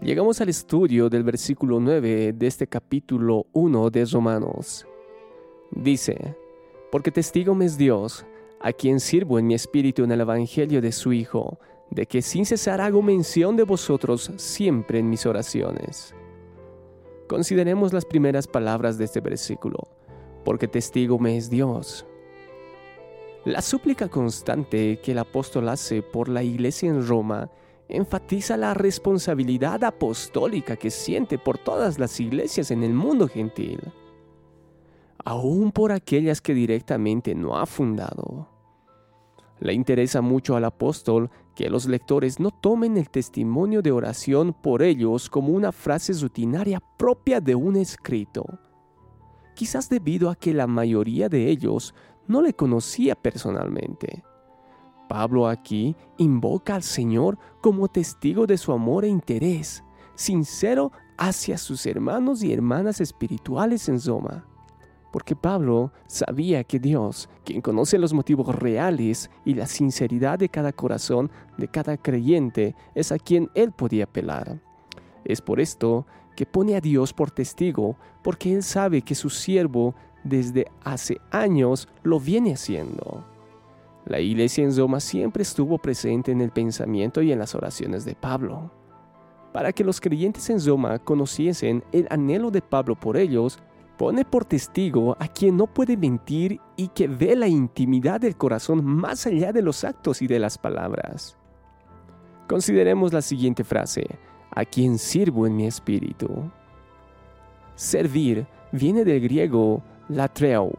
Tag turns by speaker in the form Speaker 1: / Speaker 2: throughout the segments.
Speaker 1: Llegamos al estudio del versículo 9 de este capítulo 1 de Romanos. Dice, porque testigo me es Dios, a quien sirvo en mi espíritu en el Evangelio de su Hijo, de que sin cesar hago mención de vosotros siempre en mis oraciones. Consideremos las primeras palabras de este versículo, porque testigo me es Dios. La súplica constante que el apóstol hace por la iglesia en Roma enfatiza la responsabilidad apostólica que siente por todas las iglesias en el mundo gentil, aún por aquellas que directamente no ha fundado. Le interesa mucho al apóstol que los lectores no tomen el testimonio de oración por ellos como una frase rutinaria propia de un escrito, quizás debido a que la mayoría de ellos no le conocía personalmente. Pablo aquí invoca al Señor como testigo de su amor e interés, sincero hacia sus hermanos y hermanas espirituales en Roma. Porque Pablo sabía que Dios, quien conoce los motivos reales y la sinceridad de cada corazón de cada creyente, es a quien él podía apelar. Es por esto que pone a Dios por testigo, porque él sabe que su siervo desde hace años lo viene haciendo. La iglesia en Roma siempre estuvo presente en el pensamiento y en las oraciones de Pablo. Para que los creyentes en Roma conociesen el anhelo de Pablo por ellos, pone por testigo a quien no puede mentir y que ve la intimidad del corazón más allá de los actos y de las palabras. Consideremos la siguiente frase, a quien sirvo en mi espíritu. Servir viene del griego latreo,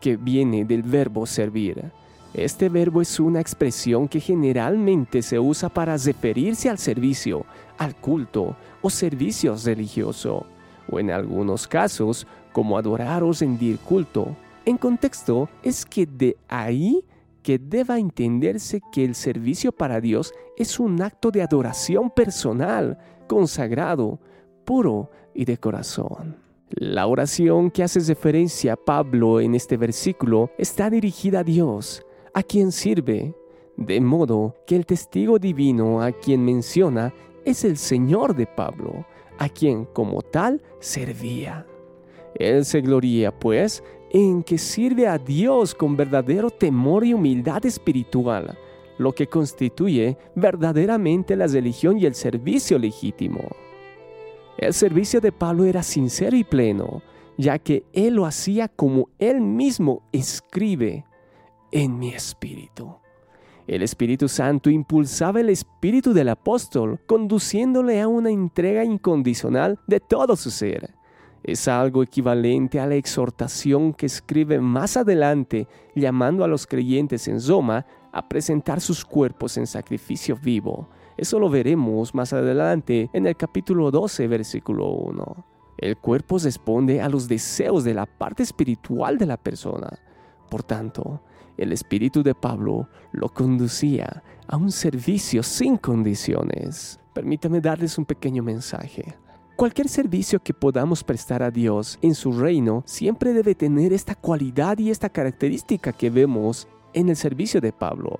Speaker 1: que viene del verbo servir. Este verbo es una expresión que generalmente se usa para referirse al servicio, al culto o servicio religioso, o en algunos casos como adorar o rendir culto. En contexto es que de ahí que deba entenderse que el servicio para Dios es un acto de adoración personal, consagrado, puro y de corazón. La oración que hace referencia a Pablo en este versículo está dirigida a Dios, a quien sirve, de modo que el testigo divino a quien menciona es el Señor de Pablo, a quien como tal servía. Él se gloría, pues, en que sirve a Dios con verdadero temor y humildad espiritual, lo que constituye verdaderamente la religión y el servicio legítimo. El servicio de Pablo era sincero y pleno, ya que él lo hacía como él mismo escribe en mi espíritu. El Espíritu Santo impulsaba el espíritu del apóstol, conduciéndole a una entrega incondicional de todo su ser. Es algo equivalente a la exhortación que escribe más adelante, llamando a los creyentes en Roma a presentar sus cuerpos en sacrificio vivo. Eso lo veremos más adelante en el capítulo 12, versículo 1. El cuerpo responde a los deseos de la parte espiritual de la persona. Por tanto, el espíritu de Pablo lo conducía a un servicio sin condiciones. Permítame darles un pequeño mensaje. Cualquier servicio que podamos prestar a Dios en su reino siempre debe tener esta cualidad y esta característica que vemos en el servicio de Pablo.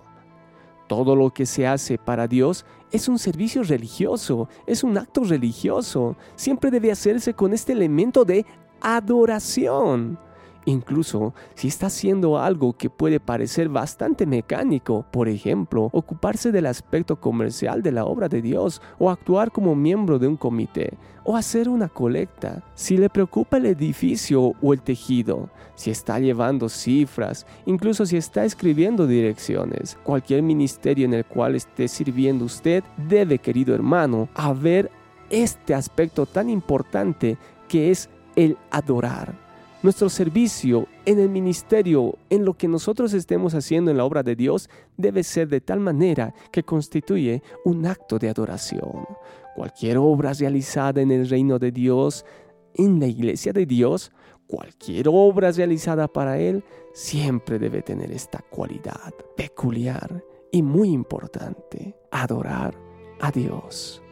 Speaker 1: Todo lo que se hace para Dios es un servicio religioso, es un acto religioso. Siempre debe hacerse con este elemento de adoración. Incluso si está haciendo algo que puede parecer bastante mecánico, por ejemplo, ocuparse del aspecto comercial de la obra de Dios, o actuar como miembro de un comité, o hacer una colecta, si le preocupa el edificio o el tejido, si está llevando cifras, incluso si está escribiendo direcciones, cualquier ministerio en el cual esté sirviendo usted debe, querido hermano, haber este aspecto tan importante que es el adorar nuestro servicio en el ministerio, en lo que nosotros estemos haciendo en la obra de Dios, debe ser de tal manera que constituye un acto de adoración. Cualquier obra realizada en el reino de Dios, en la iglesia de Dios, cualquier obra realizada para Él, siempre debe tener esta cualidad peculiar y muy importante, adorar a Dios.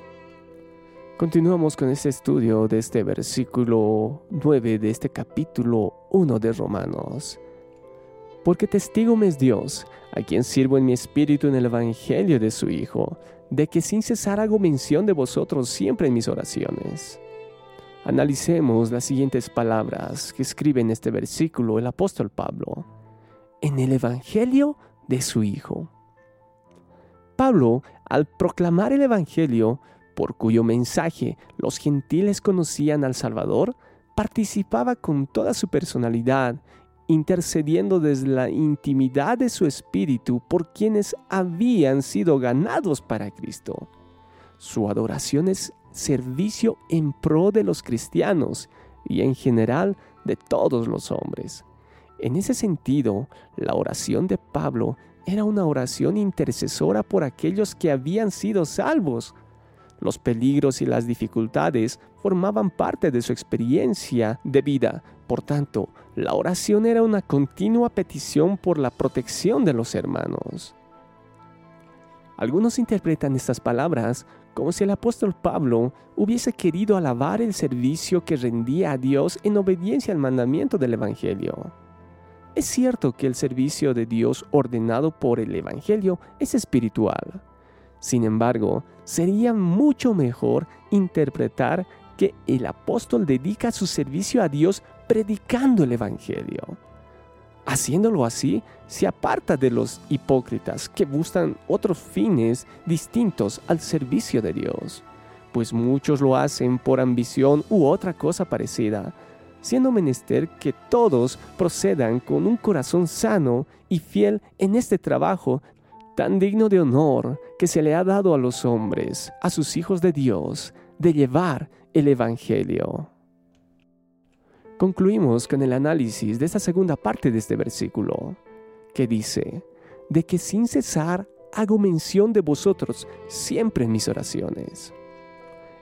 Speaker 1: Continuamos con este estudio de este versículo 9 de este capítulo 1 de Romanos. Porque testigo me es Dios, a quien sirvo en mi espíritu en el Evangelio de su Hijo, de que sin cesar hago mención de vosotros siempre en mis oraciones. Analicemos las siguientes palabras que escribe en este versículo el apóstol Pablo. En el Evangelio de su Hijo. Pablo, al proclamar el Evangelio, por cuyo mensaje los gentiles conocían al Salvador, participaba con toda su personalidad, intercediendo desde la intimidad de su espíritu por quienes habían sido ganados para Cristo. Su adoración es servicio en pro de los cristianos y en general de todos los hombres. En ese sentido, la oración de Pablo era una oración intercesora por aquellos que habían sido salvos. Los peligros y las dificultades formaban parte de su experiencia de vida. Por tanto, la oración era una continua petición por la protección de los hermanos. Algunos interpretan estas palabras como si el apóstol Pablo hubiese querido alabar el servicio que rendía a Dios en obediencia al mandamiento del Evangelio. Es cierto que el servicio de Dios ordenado por el Evangelio es espiritual. Sin embargo, sería mucho mejor interpretar que el apóstol dedica su servicio a Dios predicando el Evangelio. Haciéndolo así, se aparta de los hipócritas que buscan otros fines distintos al servicio de Dios, pues muchos lo hacen por ambición u otra cosa parecida, siendo menester que todos procedan con un corazón sano y fiel en este trabajo tan digno de honor que se le ha dado a los hombres, a sus hijos de Dios, de llevar el Evangelio. Concluimos con el análisis de esta segunda parte de este versículo, que dice, de que sin cesar hago mención de vosotros siempre en mis oraciones.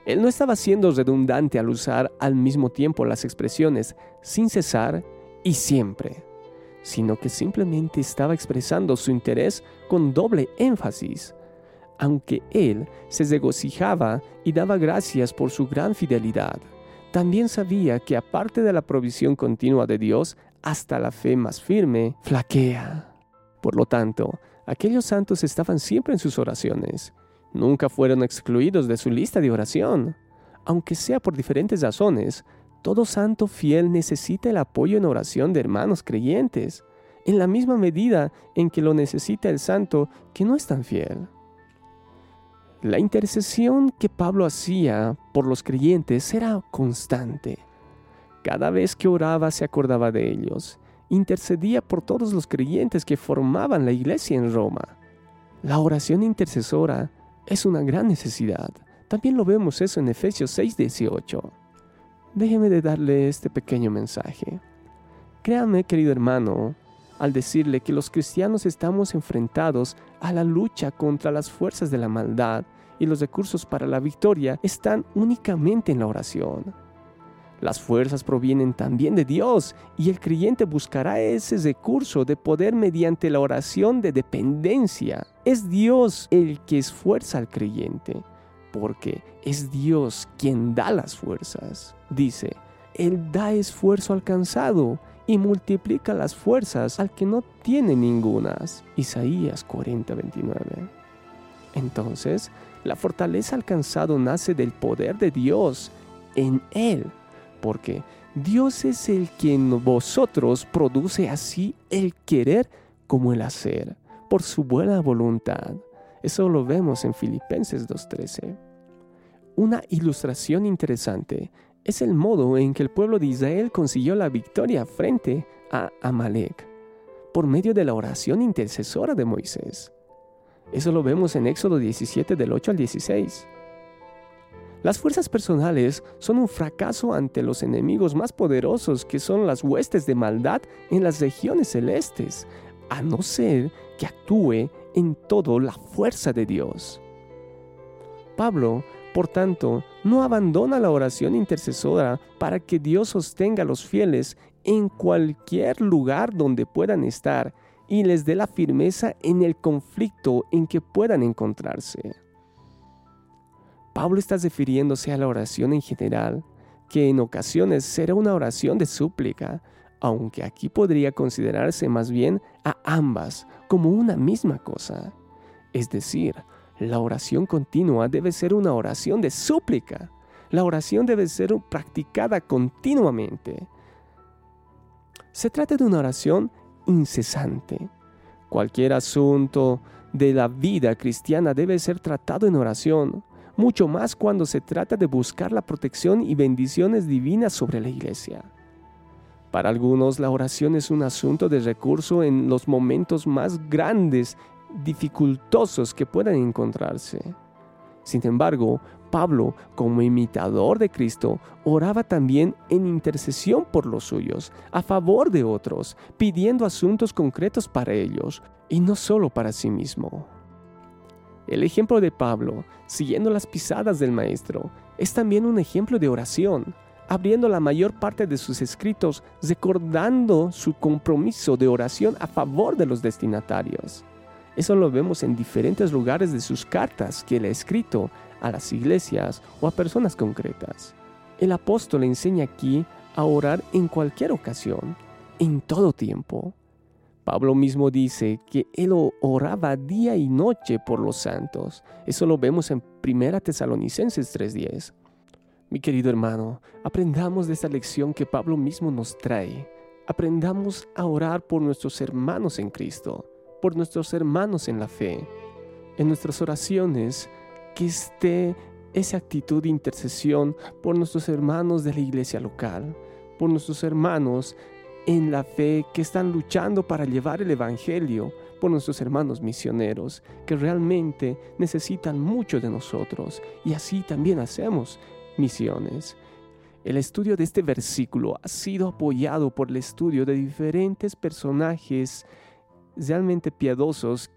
Speaker 1: Él no estaba siendo redundante al usar al mismo tiempo las expresiones sin cesar y siempre, sino que simplemente estaba expresando su interés con doble énfasis. Aunque él se regocijaba y daba gracias por su gran fidelidad, también sabía que aparte de la provisión continua de Dios, hasta la fe más firme flaquea. Por lo tanto, aquellos santos estaban siempre en sus oraciones, nunca fueron excluidos de su lista de oración. Aunque sea por diferentes razones, todo santo fiel necesita el apoyo en oración de hermanos creyentes, en la misma medida en que lo necesita el santo que no es tan fiel. La intercesión que Pablo hacía por los creyentes era constante. Cada vez que oraba se acordaba de ellos, intercedía por todos los creyentes que formaban la iglesia en Roma. La oración intercesora es una gran necesidad. También lo vemos eso en Efesios 6:18. Déjeme de darle este pequeño mensaje. Créame, querido hermano, al decirle que los cristianos estamos enfrentados a la lucha contra las fuerzas de la maldad y los recursos para la victoria están únicamente en la oración. Las fuerzas provienen también de Dios y el creyente buscará ese recurso de poder mediante la oración de dependencia. Es Dios el que esfuerza al creyente, porque es Dios quien da las fuerzas. Dice, Él da esfuerzo alcanzado y multiplica las fuerzas al que no tiene ningunas. Isaías 40:29. Entonces, la fortaleza alcanzado nace del poder de Dios en Él porque Dios es el que en vosotros produce así el querer como el hacer, por su buena voluntad. Eso lo vemos en Filipenses 2.13. Una ilustración interesante es el modo en que el pueblo de Israel consiguió la victoria frente a Amalek, por medio de la oración intercesora de Moisés. Eso lo vemos en Éxodo 17 del 8 al 16. Las fuerzas personales son un fracaso ante los enemigos más poderosos que son las huestes de maldad en las regiones celestes, a no ser que actúe en todo la fuerza de Dios. Pablo, por tanto, no abandona la oración intercesora para que Dios sostenga a los fieles en cualquier lugar donde puedan estar y les dé la firmeza en el conflicto en que puedan encontrarse. Pablo está refiriéndose a la oración en general, que en ocasiones será una oración de súplica, aunque aquí podría considerarse más bien a ambas como una misma cosa. Es decir, la oración continua debe ser una oración de súplica. La oración debe ser practicada continuamente. Se trata de una oración incesante. Cualquier asunto de la vida cristiana debe ser tratado en oración, mucho más cuando se trata de buscar la protección y bendiciones divinas sobre la iglesia. Para algunos la oración es un asunto de recurso en los momentos más grandes, dificultosos que puedan encontrarse. Sin embargo, Pablo, como imitador de Cristo, oraba también en intercesión por los suyos, a favor de otros, pidiendo asuntos concretos para ellos, y no solo para sí mismo. El ejemplo de Pablo, siguiendo las pisadas del Maestro, es también un ejemplo de oración, abriendo la mayor parte de sus escritos, recordando su compromiso de oración a favor de los destinatarios. Eso lo vemos en diferentes lugares de sus cartas que él ha escrito a las iglesias o a personas concretas. El apóstol enseña aquí a orar en cualquier ocasión, en todo tiempo. Pablo mismo dice que él oraba día y noche por los santos. Eso lo vemos en 1 Tesalonicenses 3:10. Mi querido hermano, aprendamos de esta lección que Pablo mismo nos trae. Aprendamos a orar por nuestros hermanos en Cristo, por nuestros hermanos en la fe. En nuestras oraciones, que esté esa actitud de intercesión por nuestros hermanos de la iglesia local, por nuestros hermanos en la fe que están luchando para llevar el Evangelio, por nuestros hermanos misioneros que realmente necesitan mucho de nosotros y así también hacemos misiones. El estudio de este versículo ha sido apoyado por el estudio de diferentes personajes realmente piadosos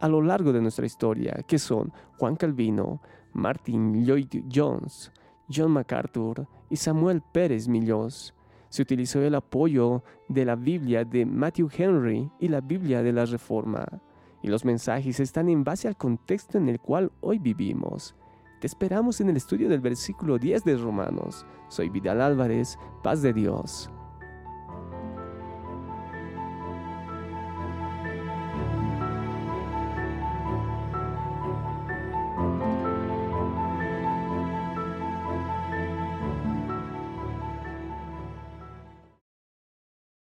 Speaker 1: a lo largo de nuestra historia, que son Juan Calvino, Martin Lloyd Jones, John MacArthur y Samuel Pérez Millós. Se utilizó el apoyo de la Biblia de Matthew Henry y la Biblia de la Reforma, y los mensajes están en base al contexto en el cual hoy vivimos. Te esperamos en el estudio del versículo 10 de Romanos. Soy Vidal Álvarez, paz de Dios.